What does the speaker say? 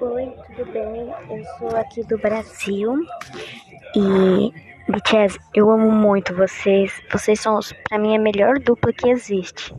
Oi, tudo bem? Eu sou aqui do Brasil e BTS, eu amo muito vocês. Vocês são, pra mim, a melhor dupla que existe.